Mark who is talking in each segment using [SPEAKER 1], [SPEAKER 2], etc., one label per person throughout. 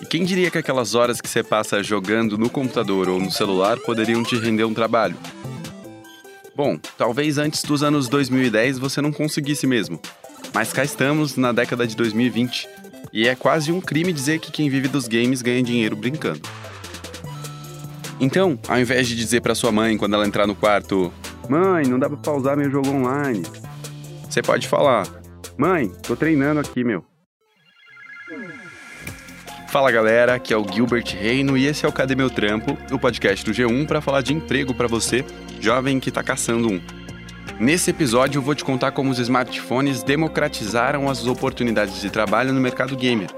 [SPEAKER 1] E quem diria que aquelas horas que você passa jogando no computador ou no celular poderiam te render um trabalho? Bom, talvez antes dos anos 2010 você não conseguisse mesmo. Mas cá estamos na década de 2020 e é quase um crime dizer que quem vive dos games ganha dinheiro brincando. Então, ao invés de dizer para sua mãe quando ela entrar no quarto: "Mãe, não dá para pausar meu jogo online", você pode falar: "Mãe, tô treinando aqui, meu". Fala galera, aqui é o Gilbert Reino e esse é o Cadê Meu Trampo, o podcast do G1 para falar de emprego para você, jovem que está caçando um. Nesse episódio eu vou te contar como os smartphones democratizaram as oportunidades de trabalho no mercado gamer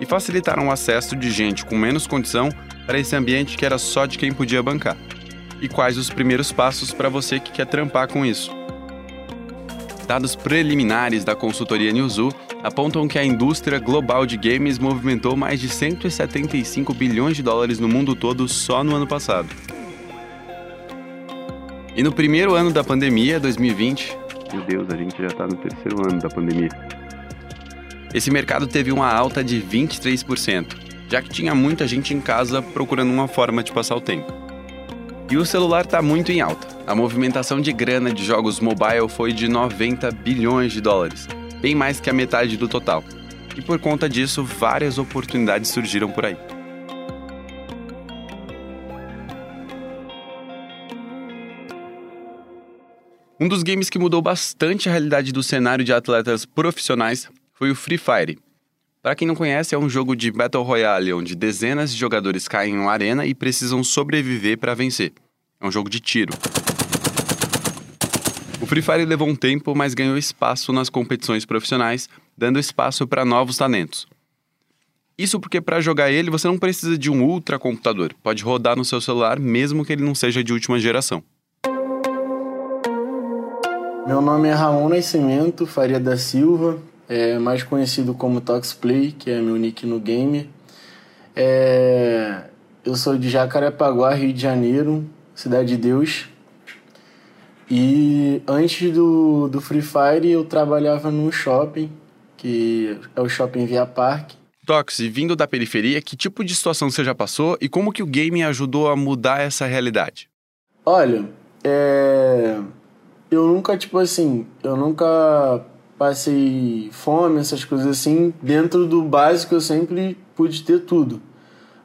[SPEAKER 1] e facilitaram o acesso de gente com menos condição para esse ambiente que era só de quem podia bancar. E quais os primeiros passos para você que quer trampar com isso. Dados preliminares da consultoria Newzoo apontam que a indústria global de games movimentou mais de 175 bilhões de dólares no mundo todo só no ano passado. E no primeiro ano da pandemia, 2020, meu Deus, a gente já está no terceiro ano da pandemia. Esse mercado teve uma alta de 23%, já que tinha muita gente em casa procurando uma forma de passar o tempo. E o celular está muito em alta. A movimentação de grana de jogos mobile foi de 90 bilhões de dólares, bem mais que a metade do total. E por conta disso, várias oportunidades surgiram por aí. Um dos games que mudou bastante a realidade do cenário de atletas profissionais foi o Free Fire. Para quem não conhece, é um jogo de Battle Royale onde dezenas de jogadores caem em uma arena e precisam sobreviver para vencer. É um jogo de tiro. O Free Fire levou um tempo, mas ganhou espaço nas competições profissionais, dando espaço para novos talentos. Isso porque para jogar ele você não precisa de um ultra computador, pode rodar no seu celular mesmo que ele não seja de última geração.
[SPEAKER 2] Meu nome é Raul Nascimento Faria da Silva, é mais conhecido como Toxplay, que é meu nick no game. É... Eu sou de Jacarepaguá, Rio de Janeiro, Cidade de Deus. E antes do, do Free Fire eu trabalhava num shopping, que é o Shopping Via Park.
[SPEAKER 1] Tox, vindo da periferia, que tipo de situação você já passou e como que o game ajudou a mudar essa realidade?
[SPEAKER 2] Olha, é... eu nunca, tipo assim, eu nunca passei fome, essas coisas assim. Dentro do básico eu sempre pude ter tudo.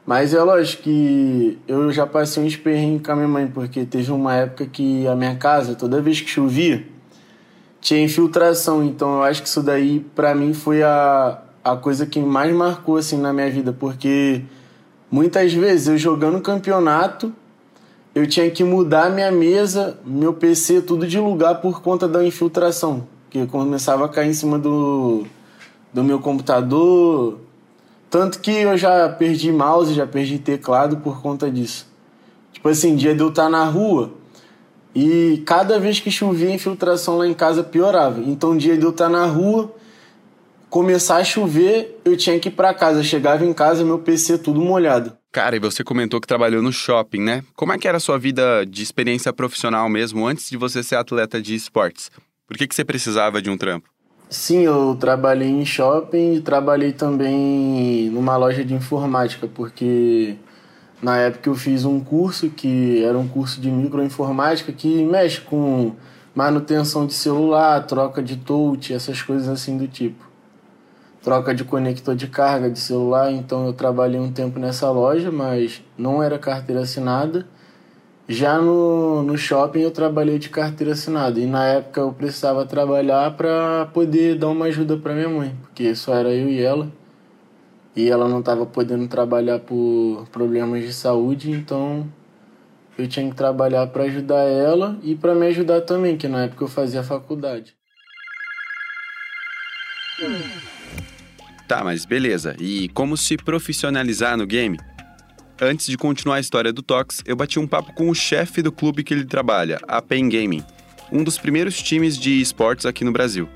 [SPEAKER 2] Mas é lógico que eu já passei um esperrinho com a minha mãe, porque teve uma época que a minha casa, toda vez que chovia, tinha infiltração. Então eu acho que isso daí, para mim, foi a, a coisa que mais marcou assim na minha vida, porque muitas vezes eu jogando campeonato, eu tinha que mudar minha mesa, meu PC, tudo de lugar por conta da infiltração, que começava a cair em cima do, do meu computador, tanto que eu já perdi mouse, já perdi teclado por conta disso. Tipo assim, dia de eu estar na rua e cada vez que chovia a infiltração lá em casa piorava. Então, dia de eu estar na rua, começar a chover, eu tinha que ir para casa. Chegava em casa, meu PC tudo molhado.
[SPEAKER 1] Cara, e você comentou que trabalhou no shopping, né? Como é que era a sua vida de experiência profissional mesmo antes de você ser atleta de esportes? Por que, que você precisava de um trampo?
[SPEAKER 2] Sim, eu trabalhei em shopping e trabalhei também numa loja de informática, porque na época eu fiz um curso que era um curso de microinformática que mexe com manutenção de celular, troca de touch, essas coisas assim do tipo. Troca de conector de carga de celular, então eu trabalhei um tempo nessa loja, mas não era carteira assinada já no, no shopping eu trabalhei de carteira assinada e na época eu precisava trabalhar para poder dar uma ajuda para minha mãe, porque só era eu e ela. E ela não estava podendo trabalhar por problemas de saúde, então eu tinha que trabalhar para ajudar ela e para me ajudar também, que na época eu fazia faculdade.
[SPEAKER 1] Tá, mas beleza. E como se profissionalizar no game? Antes de continuar a história do Tox, eu bati um papo com o chefe do clube que ele trabalha, a Pen Gaming, um dos primeiros times de esportes aqui no Brasil.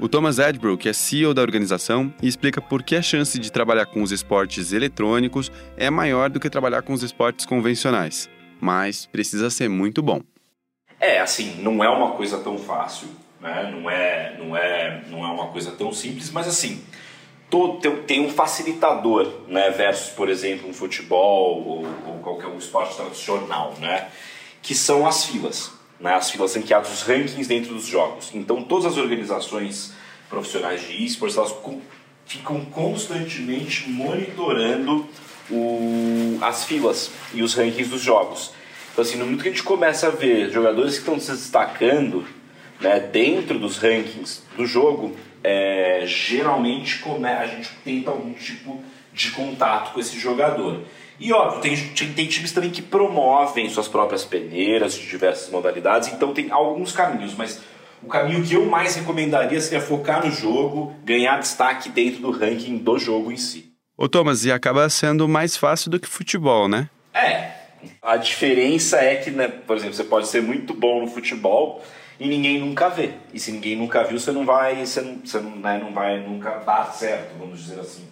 [SPEAKER 1] O Thomas Edbrook é CEO da organização e explica por que a chance de trabalhar com os esportes eletrônicos é maior do que trabalhar com os esportes convencionais, mas precisa ser muito bom.
[SPEAKER 3] É, assim, não é uma coisa tão fácil, né? Não é, não é, não é uma coisa tão simples, mas assim, todo, tem um facilitador, né? Versus, por exemplo, um futebol ou, ou qualquer um esporte tradicional, né? Que são as filas, né? As filas ranqueadas, os rankings dentro dos jogos. Então, todas as organizações profissionais de esportes, elas ficam constantemente monitorando o, as filas e os rankings dos jogos. Então, assim, no momento que a gente começa a ver jogadores que estão se destacando né, dentro dos rankings do jogo, é, geralmente come, a gente tenta algum tipo de contato com esse jogador. E óbvio, tem, tem times também que promovem suas próprias peneiras de diversas modalidades, então tem alguns caminhos, mas o caminho que eu mais recomendaria seria focar no jogo, ganhar destaque dentro do ranking do jogo em si.
[SPEAKER 1] Ô Thomas, e acaba sendo mais fácil do que futebol, né?
[SPEAKER 3] É, a diferença é que, né, por exemplo, você pode ser muito bom no futebol e ninguém nunca vê. E se ninguém nunca viu, você não vai, você não, você não, né, não vai nunca dar certo, vamos dizer assim.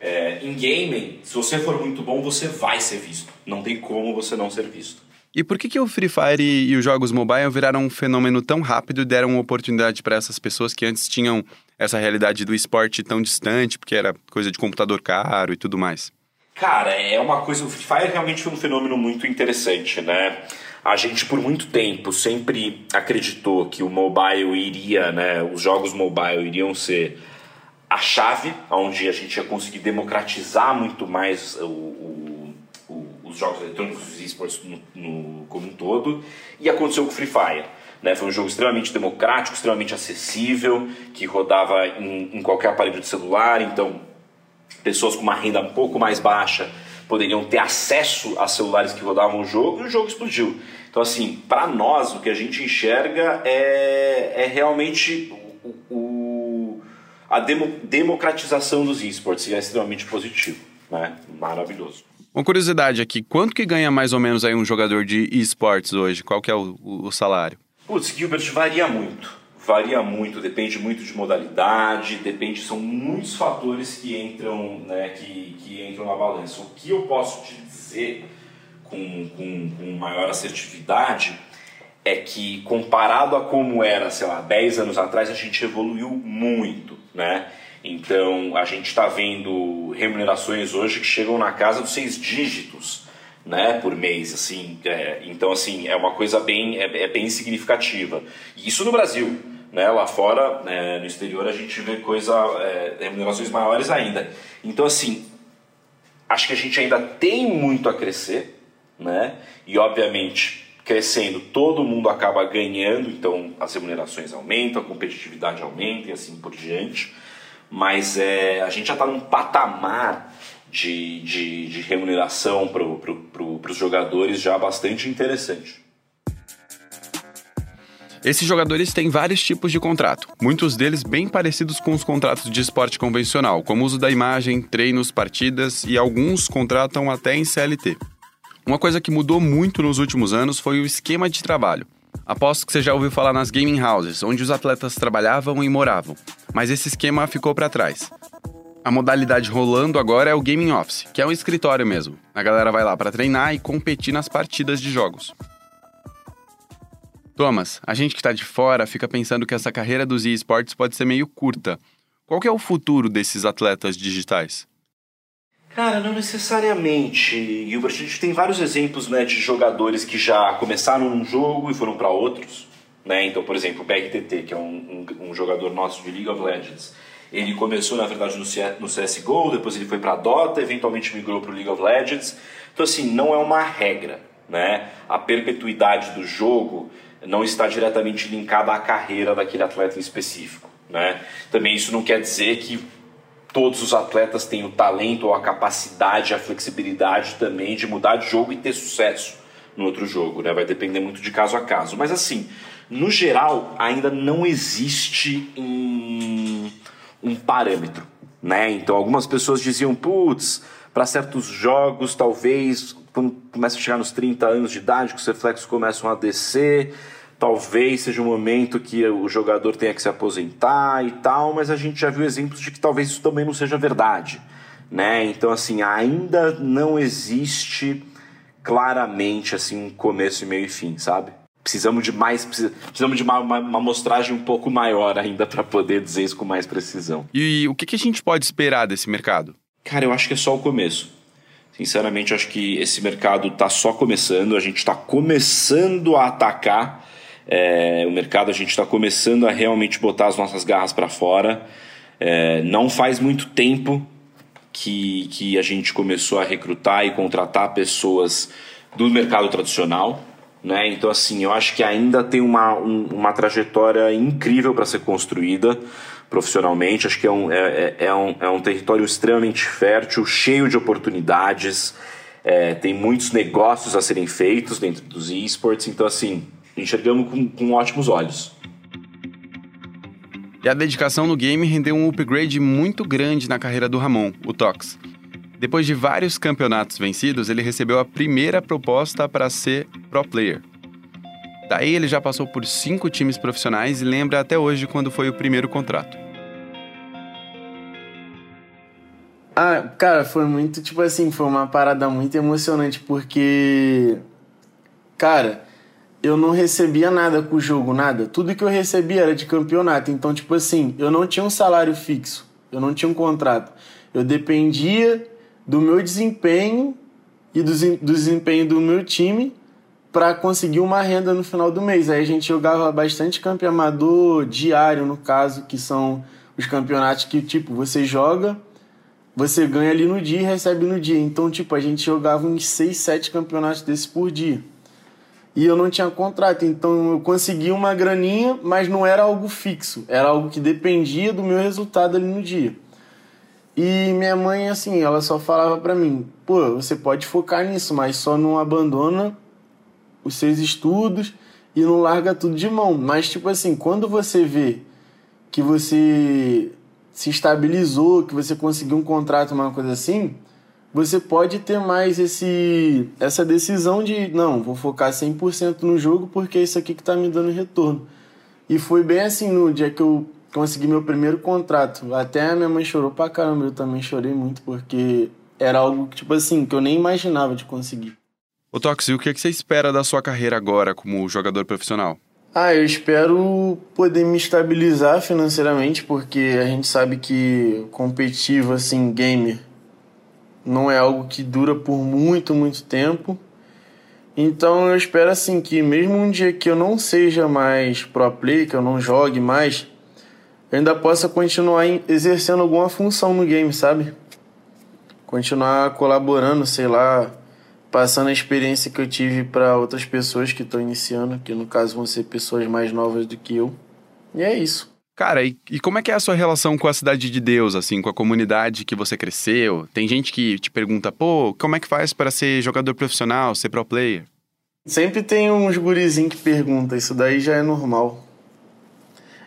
[SPEAKER 3] É, em gaming, se você for muito bom, você vai ser visto. Não tem como você não ser visto.
[SPEAKER 1] E por que, que o Free Fire e, e os jogos mobile viraram um fenômeno tão rápido e deram oportunidade para essas pessoas que antes tinham essa realidade do esporte tão distante, porque era coisa de computador caro e tudo mais?
[SPEAKER 3] Cara, é uma coisa. O Free Fire realmente foi um fenômeno muito interessante, né? A gente por muito tempo sempre acreditou que o mobile iria, né? Os jogos mobile iriam ser a chave onde a gente ia conseguir democratizar muito mais o, o, o, os jogos eletrônicos, os esportes no, no, como um todo. E aconteceu com o Free Fire. Né? Foi um jogo extremamente democrático, extremamente acessível, que rodava em, em qualquer aparelho de celular. Então, pessoas com uma renda um pouco mais baixa poderiam ter acesso a celulares que rodavam o jogo e o jogo explodiu. Então, assim, para nós, o que a gente enxerga é, é realmente o, o, a demo, democratização dos esportes e é extremamente positivo, né? Maravilhoso.
[SPEAKER 1] Uma curiosidade aqui, quanto que ganha mais ou menos aí um jogador de esportes hoje? Qual que é o, o salário?
[SPEAKER 3] Putz, Gilbert, varia muito varia muito, depende muito de modalidade, depende, são muitos fatores que entram, né, que, que entram na balança. O que eu posso te dizer com, com, com maior assertividade é que comparado a como era, sei lá, 10 anos atrás, a gente evoluiu muito, né? Então a gente está vendo remunerações hoje que chegam na casa dos seis dígitos, né, por mês, assim. É, então assim é uma coisa bem é, é bem significativa. Isso no Brasil. Né? Lá fora, né, no exterior, a gente vê coisa, é, remunerações maiores ainda. Então, assim, acho que a gente ainda tem muito a crescer, né? E, obviamente, crescendo, todo mundo acaba ganhando, então as remunerações aumentam, a competitividade aumenta e assim por diante. Mas é, a gente já está num patamar de, de, de remuneração para pro, pro, os jogadores já bastante interessante.
[SPEAKER 1] Esses jogadores têm vários tipos de contrato, muitos deles bem parecidos com os contratos de esporte convencional, como uso da imagem, treinos, partidas e alguns contratam até em CLT. Uma coisa que mudou muito nos últimos anos foi o esquema de trabalho. Aposto que você já ouviu falar nas gaming houses, onde os atletas trabalhavam e moravam, mas esse esquema ficou para trás. A modalidade rolando agora é o gaming office, que é um escritório mesmo. A galera vai lá para treinar e competir nas partidas de jogos. Thomas, a gente que está de fora fica pensando que essa carreira dos esportes pode ser meio curta. Qual é o futuro desses atletas digitais?
[SPEAKER 3] Cara, não necessariamente, Gilbert. A gente tem vários exemplos né, de jogadores que já começaram num jogo e foram para outros. Né? Então, por exemplo, o BRTT, que é um, um, um, jogador nosso de League of Legends. Ele começou, na verdade, no, CSGO, depois ele foi para Dota, eventualmente migrou para o League of Legends. Então, assim, não é uma regra. Né? A perpetuidade do jogo não está diretamente linkada à carreira daquele atleta em específico. Né? Também isso não quer dizer que todos os atletas têm o talento ou a capacidade, a flexibilidade também de mudar de jogo e ter sucesso no outro jogo, né? Vai depender muito de caso a caso. Mas assim, no geral, ainda não existe um, um parâmetro, né? Então algumas pessoas diziam, putz, para certos jogos, talvez quando começa a chegar nos 30 anos de idade, que os reflexos começam a descer, talvez seja um momento que o jogador tenha que se aposentar e tal, mas a gente já viu exemplos de que talvez isso também não seja verdade, né? Então assim, ainda não existe claramente assim um começo, meio e fim, sabe? Precisamos de mais, precisamos de uma, uma, uma amostragem um pouco maior ainda para poder dizer isso com mais precisão.
[SPEAKER 1] E o que, que a gente pode esperar desse mercado?
[SPEAKER 3] Cara, eu acho que é só o começo. Sinceramente, acho que esse mercado está só começando, a gente está começando a atacar é, o mercado, a gente está começando a realmente botar as nossas garras para fora. É, não faz muito tempo que, que a gente começou a recrutar e contratar pessoas do mercado tradicional. Né? Então, assim, eu acho que ainda tem uma, um, uma trajetória incrível para ser construída profissionalmente. Acho que é um, é, é, é, um, é um território extremamente fértil, cheio de oportunidades. É, tem muitos negócios a serem feitos dentro dos esportes. Então, assim, enxergamos com, com ótimos olhos.
[SPEAKER 1] E a dedicação no game rendeu um upgrade muito grande na carreira do Ramon, o Tox. Depois de vários campeonatos vencidos, ele recebeu a primeira proposta para ser pro player. Daí ele já passou por cinco times profissionais e lembra até hoje quando foi o primeiro contrato.
[SPEAKER 2] Ah, cara, foi muito, tipo assim, foi uma parada muito emocionante, porque. Cara, eu não recebia nada com o jogo, nada. Tudo que eu recebia era de campeonato. Então, tipo assim, eu não tinha um salário fixo, eu não tinha um contrato. Eu dependia do meu desempenho e do, desempenho do meu time para conseguir uma renda no final do mês. Aí a gente jogava bastante campeonato diário no caso, que são os campeonatos que, tipo, você joga, você ganha ali no dia e recebe no dia. Então, tipo, a gente jogava uns 6, 7 campeonatos desses por dia. E eu não tinha contrato, então eu conseguia uma graninha, mas não era algo fixo, era algo que dependia do meu resultado ali no dia. E minha mãe, assim, ela só falava para mim: pô, você pode focar nisso, mas só não abandona os seus estudos e não larga tudo de mão. Mas, tipo assim, quando você vê que você se estabilizou, que você conseguiu um contrato, uma coisa assim, você pode ter mais esse essa decisão de, não, vou focar 100% no jogo porque é isso aqui que tá me dando retorno. E foi bem assim no dia que eu consegui meu primeiro contrato. Até a minha mãe chorou pra caramba, eu também chorei muito porque era algo, tipo assim, que eu nem imaginava de conseguir.
[SPEAKER 1] Ô Toxi, o que, é que você espera da sua carreira agora como jogador profissional?
[SPEAKER 2] Ah, eu espero poder me estabilizar financeiramente, porque a gente sabe que competitivo, assim, gamer, não é algo que dura por muito, muito tempo. Então eu espero, assim, que mesmo um dia que eu não seja mais pro play, que eu não jogue mais, eu ainda possa continuar exercendo alguma função no game, sabe? Continuar colaborando, sei lá, passando a experiência que eu tive para outras pessoas que estão iniciando, que no caso vão ser pessoas mais novas do que eu. E é isso.
[SPEAKER 1] Cara, e, e, como é que é a sua relação com a cidade de Deus, assim, com a comunidade que você cresceu? Tem gente que te pergunta, pô, como é que faz para ser jogador profissional, ser pro player?
[SPEAKER 2] Sempre tem uns gurizinhos que perguntam, isso daí já é normal.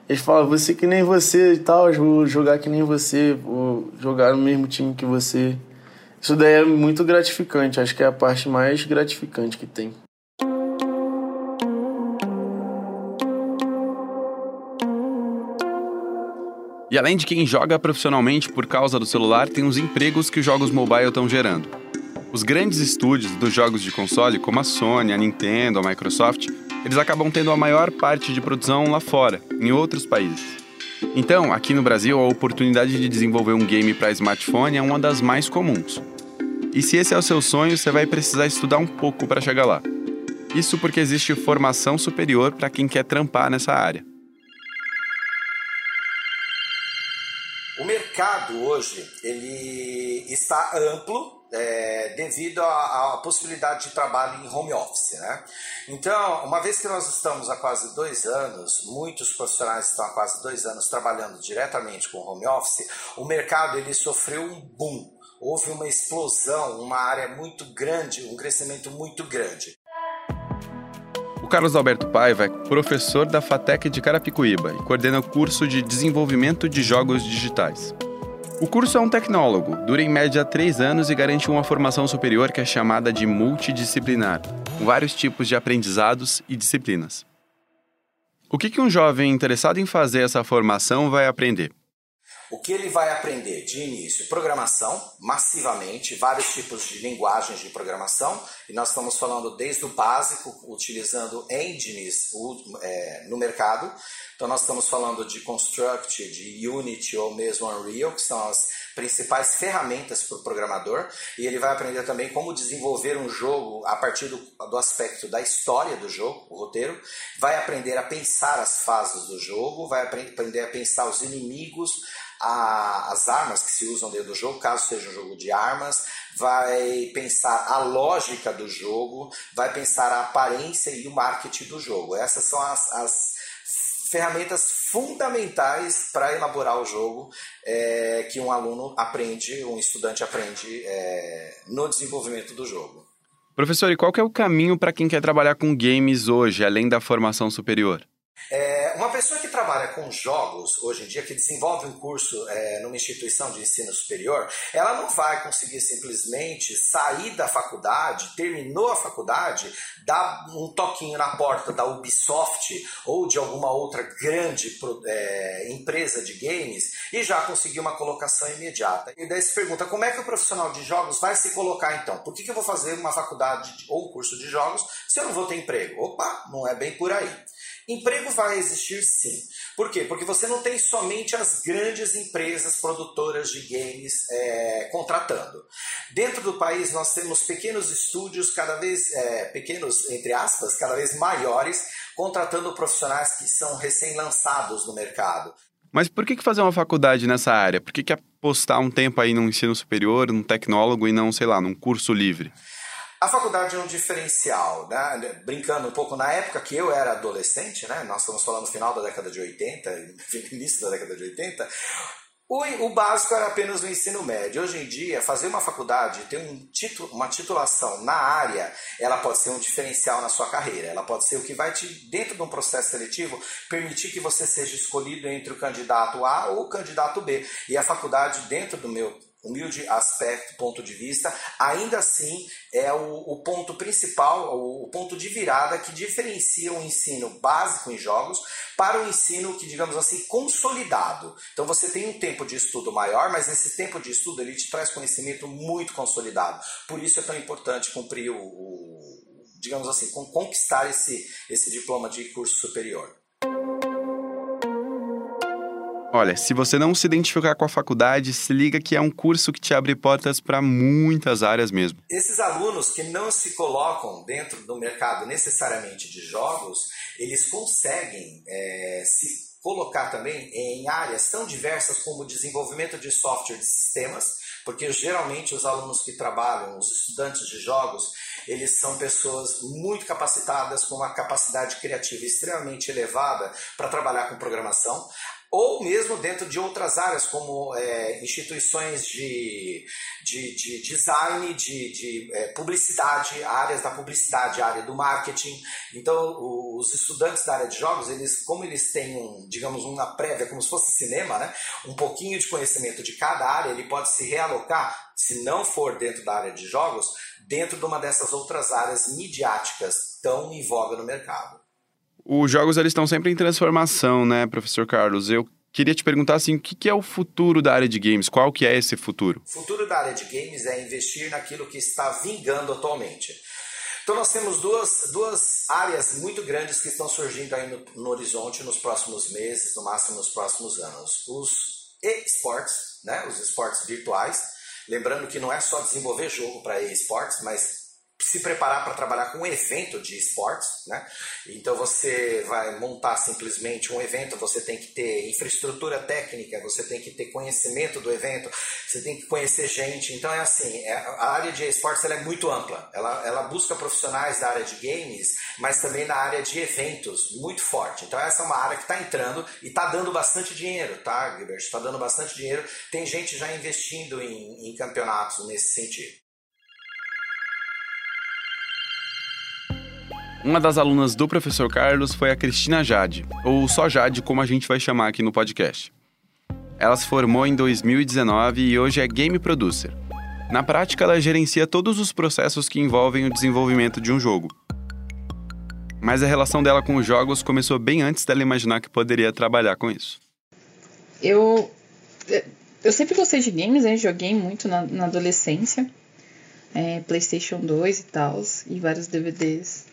[SPEAKER 2] Eles falam, você que nem você e tal, vou jogar que nem você, vou jogar no mesmo time que você. Isso daí é muito gratificante, acho que é a parte mais gratificante que tem.
[SPEAKER 1] E além de quem joga profissionalmente por causa do celular, tem os empregos que os jogos mobile estão gerando. Os grandes estúdios dos jogos de console, como a Sony, a Nintendo, a Microsoft, eles acabam tendo a maior parte de produção lá fora, em outros países. Então, aqui no Brasil, a oportunidade de desenvolver um game para smartphone é uma das mais comuns. E se esse é o seu sonho, você vai precisar estudar um pouco para chegar lá. Isso porque existe formação superior para quem quer trampar nessa área.
[SPEAKER 4] O mercado hoje ele está amplo é, devido à, possibilidade de trabalho em home office. Né? Então, uma vez que nós estamos há quase dois anos, muitos profissionais estão há quase dois anos trabalhando diretamente com home office, o mercado ele sofreu um boom houve uma explosão, uma área muito grande, um crescimento muito grande.
[SPEAKER 1] O Carlos Alberto Paiva é professor da FATEC de Carapicuíba e coordena o curso de Desenvolvimento de Jogos Digitais. O curso é um tecnólogo, dura em média três anos e garante uma formação superior que é chamada de multidisciplinar, com vários tipos de aprendizados e disciplinas. O que, que um jovem interessado em fazer essa formação vai aprender?
[SPEAKER 4] O que ele vai aprender de início? Programação, massivamente, vários tipos de linguagens de programação, e nós estamos falando desde o básico, utilizando engines é, no mercado. Então, nós estamos falando de Construct, de Unity ou mesmo Unreal, que são as principais ferramentas para o programador, e ele vai aprender também como desenvolver um jogo a partir do, do aspecto da história do jogo, o roteiro, vai aprender a pensar as fases do jogo, vai aprender a pensar os inimigos, a, as armas que se usam dentro do jogo, caso seja um jogo de armas, vai pensar a lógica do jogo, vai pensar a aparência e o marketing do jogo. Essas são as, as ferramentas fundamentais para elaborar o jogo é, que um aluno aprende, um estudante aprende é, no desenvolvimento do jogo.
[SPEAKER 1] Professor, e qual é o caminho para quem quer trabalhar com games hoje, além da formação superior?
[SPEAKER 4] É, uma pessoa que trabalha com jogos hoje em dia, que desenvolve um curso é, numa instituição de ensino superior, ela não vai conseguir simplesmente sair da faculdade, terminou a faculdade, dar um toquinho na porta da Ubisoft ou de alguma outra grande é, empresa de games e já conseguir uma colocação imediata. E daí se pergunta como é que o profissional de jogos vai se colocar então? Por que, que eu vou fazer uma faculdade ou um curso de jogos se eu não vou ter emprego? Opa, não é bem por aí. Emprego vai existir sim. Por quê? Porque você não tem somente as grandes empresas produtoras de games é, contratando. Dentro do país nós temos pequenos estúdios, cada vez é, pequenos, entre aspas, cada vez maiores, contratando profissionais que são recém-lançados no mercado.
[SPEAKER 1] Mas por que fazer uma faculdade nessa área? Por que apostar um tempo aí num ensino superior, num tecnólogo e não, sei lá, num curso livre?
[SPEAKER 4] A faculdade é um diferencial, né? brincando um pouco, na época que eu era adolescente, né? nós estamos falando no final da década de 80, início da década de 80, o, o básico era apenas o ensino médio. Hoje em dia, fazer uma faculdade, ter um título, uma titulação na área, ela pode ser um diferencial na sua carreira. Ela pode ser o que vai te, dentro de um processo seletivo, permitir que você seja escolhido entre o candidato A ou o candidato B. E a faculdade, dentro do meu humilde aspecto, ponto de vista, ainda assim é o, o, ponto principal, o, o ponto de virada que diferencia o ensino básico em jogos para o ensino que, digamos assim, consolidado. Então você tem um tempo de estudo maior, mas esse tempo de estudo ele te traz conhecimento muito consolidado. Por isso é tão importante cumprir o, o digamos assim, conquistar esse, esse diploma de curso superior.
[SPEAKER 1] Olha, se você não se identificar com a faculdade, se liga que é um curso que te abre portas para muitas áreas mesmo.
[SPEAKER 4] Esses alunos que não se colocam dentro do mercado necessariamente de jogos, eles conseguem é, se colocar também em áreas tão diversas como desenvolvimento de software de sistemas, porque geralmente os alunos que trabalham, os estudantes de jogos, eles são pessoas muito capacitadas, com uma capacidade criativa extremamente elevada para trabalhar com programação ou mesmo dentro de outras áreas, como é, instituições de, de, de, design, de, de é, publicidade, áreas da publicidade, área do marketing. Então, os estudantes da área de jogos, eles, como eles têm, um, digamos, uma prévia, como se fosse cinema, né? um pouquinho de conhecimento de cada área, ele pode se realocar, se não for dentro da área de jogos, dentro de uma dessas outras áreas midiáticas tão em voga no mercado.
[SPEAKER 1] Os jogos eles estão sempre em transformação, né, professor Carlos? Eu queria te perguntar assim, o que é o futuro da área de games? Qual que é esse futuro?
[SPEAKER 4] O futuro da área de games é investir naquilo que está vingando atualmente. Então nós temos duas, duas áreas muito grandes que estão surgindo aí no, no horizonte nos próximos meses, no máximo nos próximos anos. Os esports, né, os esportes virtuais. Lembrando que não é só desenvolver jogo para esportes, mas se preparar para trabalhar com um evento de esportes, né? Então você vai montar simplesmente um evento, você tem que ter infraestrutura técnica, você tem que ter conhecimento do evento, você tem que conhecer gente. Então é assim, é, a área de esportes é muito ampla. Ela, ela busca profissionais da área de games, mas também na área de eventos, muito forte. Então essa é uma área que está entrando e está dando bastante dinheiro, tá, Gilbert? Está dando bastante dinheiro. Tem gente já investindo em, em campeonatos nesse sentido.
[SPEAKER 1] Uma das alunas do professor Carlos foi a Cristina Jade, ou só Jade, como a gente vai chamar aqui no podcast. Ela se formou em 2019 e hoje é game producer. Na prática, ela gerencia todos os processos que envolvem o desenvolvimento de um jogo. Mas a relação dela com os jogos começou bem antes dela imaginar que poderia trabalhar com isso.
[SPEAKER 5] Eu eu sempre gostei de games, né? Joguei muito na, na adolescência. É, PlayStation 2 e tal, e vários DVDs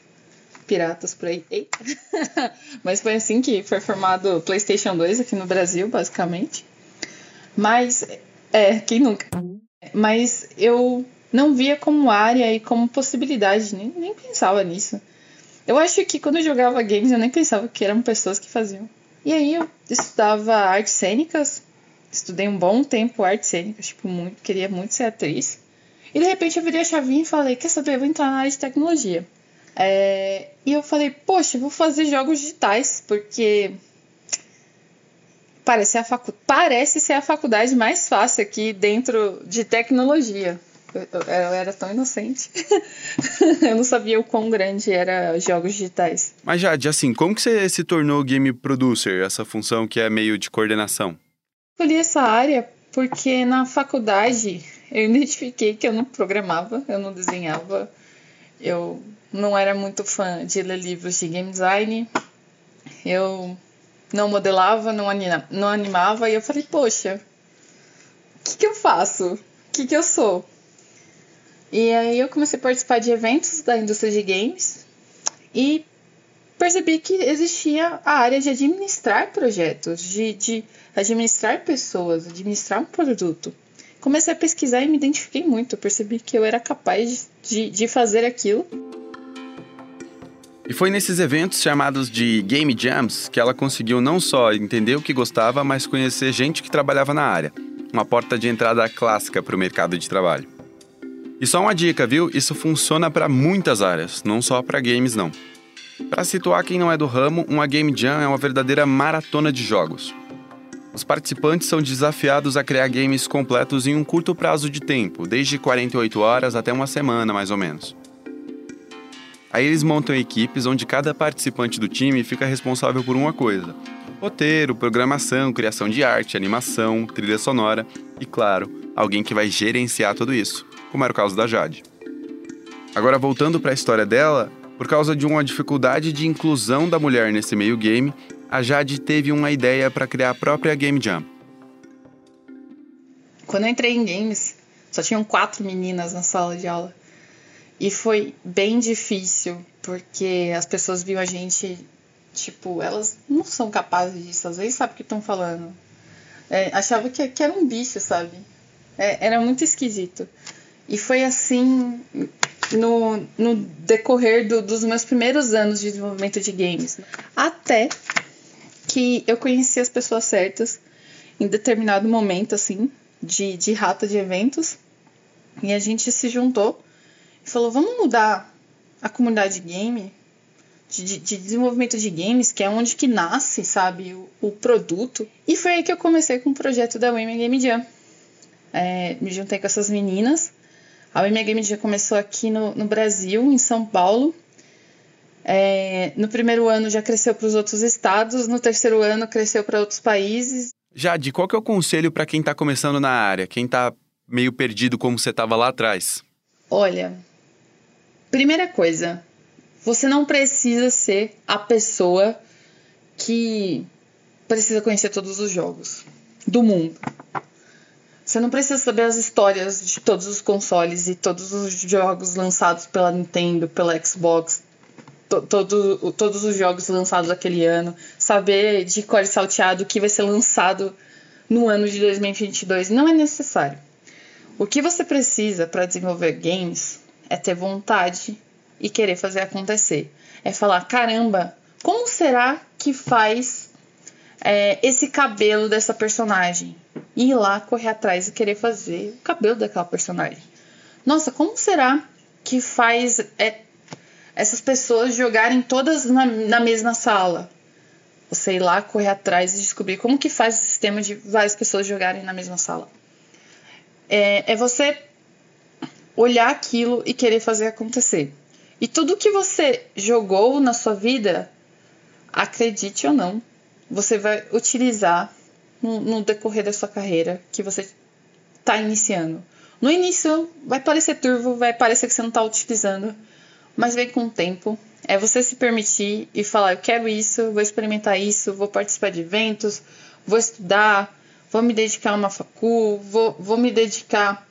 [SPEAKER 5] piratas por aí. Eita. Mas foi assim que foi formado o PlayStation 2 aqui no Brasil, basicamente. Mas, é, quem nunca? Mas eu não via como área e como possibilidade, nem, nem pensava nisso. Eu acho que quando eu jogava games eu nem pensava que eram pessoas que faziam. E aí eu estudava artes cênicas, estudei um bom tempo artes cênicas, tipo, muito, queria muito ser atriz. E de repente eu virei a chavinha e falei, quer saber, eu vou entrar na área de tecnologia. É, e eu falei, poxa, vou fazer jogos digitais, porque parece, a facu... parece ser a faculdade mais fácil aqui dentro de tecnologia. Eu, eu, eu era tão inocente. eu não sabia o quão grande era jogos digitais.
[SPEAKER 1] Mas, Jade, assim, como que você se tornou game producer, essa função que é meio de coordenação?
[SPEAKER 5] Escolhi essa área porque na faculdade eu identifiquei que eu não programava, eu não desenhava, eu não era muito fã de ler livros de game design. Eu não modelava, não, anima, não animava. E eu falei, poxa, o que, que eu faço? O que, que eu sou? E aí eu comecei a participar de eventos da indústria de games e percebi que existia a área de administrar projetos, de, de administrar pessoas, administrar um produto. Comecei a pesquisar e me identifiquei muito. Eu percebi que eu era capaz de, de fazer aquilo.
[SPEAKER 1] E foi nesses eventos chamados de Game Jams que ela conseguiu não só entender o que gostava, mas conhecer gente que trabalhava na área. Uma porta de entrada clássica para o mercado de trabalho. E só uma dica, viu? Isso funciona para muitas áreas, não só para games não. Para situar quem não é do ramo, uma Game Jam é uma verdadeira maratona de jogos. Os participantes são desafiados a criar games completos em um curto prazo de tempo, desde 48 horas até uma semana mais ou menos. Aí eles montam equipes onde cada participante do time fica responsável por uma coisa: roteiro, programação, criação de arte, animação, trilha sonora e, claro, alguém que vai gerenciar tudo isso, como era o caso da Jade. Agora, voltando para a história dela, por causa de uma dificuldade de inclusão da mulher nesse meio game, a Jade teve uma ideia para criar a própria Game Jam.
[SPEAKER 5] Quando eu entrei em games, só tinham quatro meninas na sala de aula. E foi bem difícil, porque as pessoas viam a gente, tipo, elas não são capazes disso, às vezes sabe o que estão falando. É, achava que, que era um bicho, sabe? É, era muito esquisito. E foi assim no, no decorrer do, dos meus primeiros anos de desenvolvimento de games. Até que eu conheci as pessoas certas em determinado momento, assim, de, de rata de eventos. E a gente se juntou falou: vamos mudar a comunidade game, de, de, desenvolvimento de games, que é onde que nasce, sabe, o, o, produto. E foi aí que eu comecei com o projeto da Women Game Jam. É, me juntei com essas meninas. A Women Game Jam começou aqui no, no Brasil, em São Paulo. É, no primeiro ano já cresceu para os outros estados, no terceiro ano cresceu para outros países.
[SPEAKER 1] Jade, qual que é o conselho para quem está começando na área, quem está meio perdido como você estava lá atrás?
[SPEAKER 5] Olha, Primeira coisa, você não precisa ser a pessoa que precisa conhecer todos os jogos do mundo. Você não precisa saber as histórias de todos os consoles e todos os jogos lançados pela Nintendo, pela Xbox, to, todo, todos os jogos lançados aquele ano, saber de cor salteado o que vai ser lançado no ano de 2022. Não é necessário. O que você precisa para desenvolver games é ter vontade e querer fazer acontecer. É falar: caramba, como será que faz é, esse cabelo dessa personagem? E ir lá correr atrás e querer fazer o cabelo daquela personagem. Nossa, como será que faz é, essas pessoas jogarem todas na, na mesma sala? Você ir lá correr atrás e descobrir como que faz o sistema de várias pessoas jogarem na mesma sala. É, é você olhar aquilo e querer fazer acontecer. E tudo que você jogou na sua vida, acredite ou não, você vai utilizar no, no decorrer da sua carreira que você está iniciando. No início vai parecer turvo, vai parecer que você não está utilizando, mas vem com o tempo. É você se permitir e falar: eu quero isso, vou experimentar isso, vou participar de eventos, vou estudar, vou me dedicar a uma facul, vou, vou me dedicar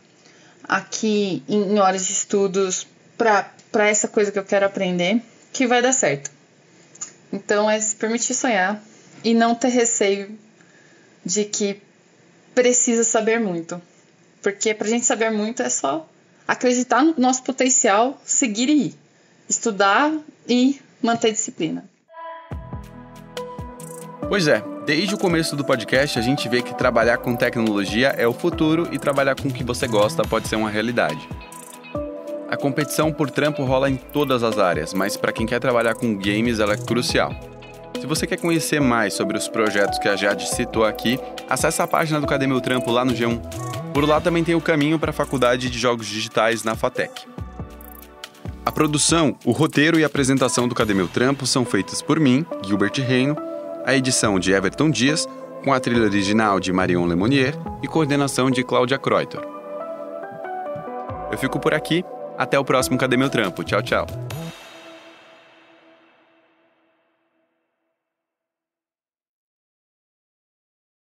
[SPEAKER 5] aqui em, em horas de estudos para essa coisa que eu quero aprender, que vai dar certo. Então é se permitir sonhar e não ter receio de que precisa saber muito. Porque pra gente saber muito é só acreditar no nosso potencial, seguir e ir. Estudar e manter disciplina.
[SPEAKER 1] Pois é, desde o começo do podcast a gente vê que trabalhar com tecnologia é o futuro e trabalhar com o que você gosta pode ser uma realidade. A competição por trampo rola em todas as áreas, mas para quem quer trabalhar com games ela é crucial. Se você quer conhecer mais sobre os projetos que a Jade citou aqui, acesse a página do Cadê Meu Trampo lá no G1. Por lá também tem o caminho para a Faculdade de Jogos Digitais na FATEC. A produção, o roteiro e a apresentação do Cadê Meu Trampo são feitas por mim, Gilbert Reino, a edição de Everton Dias, com a trilha original de Marion Lemonnier e coordenação de Cláudia Kreuter. Eu fico por aqui, até o próximo Cadê Meu Trampo? Tchau, tchau.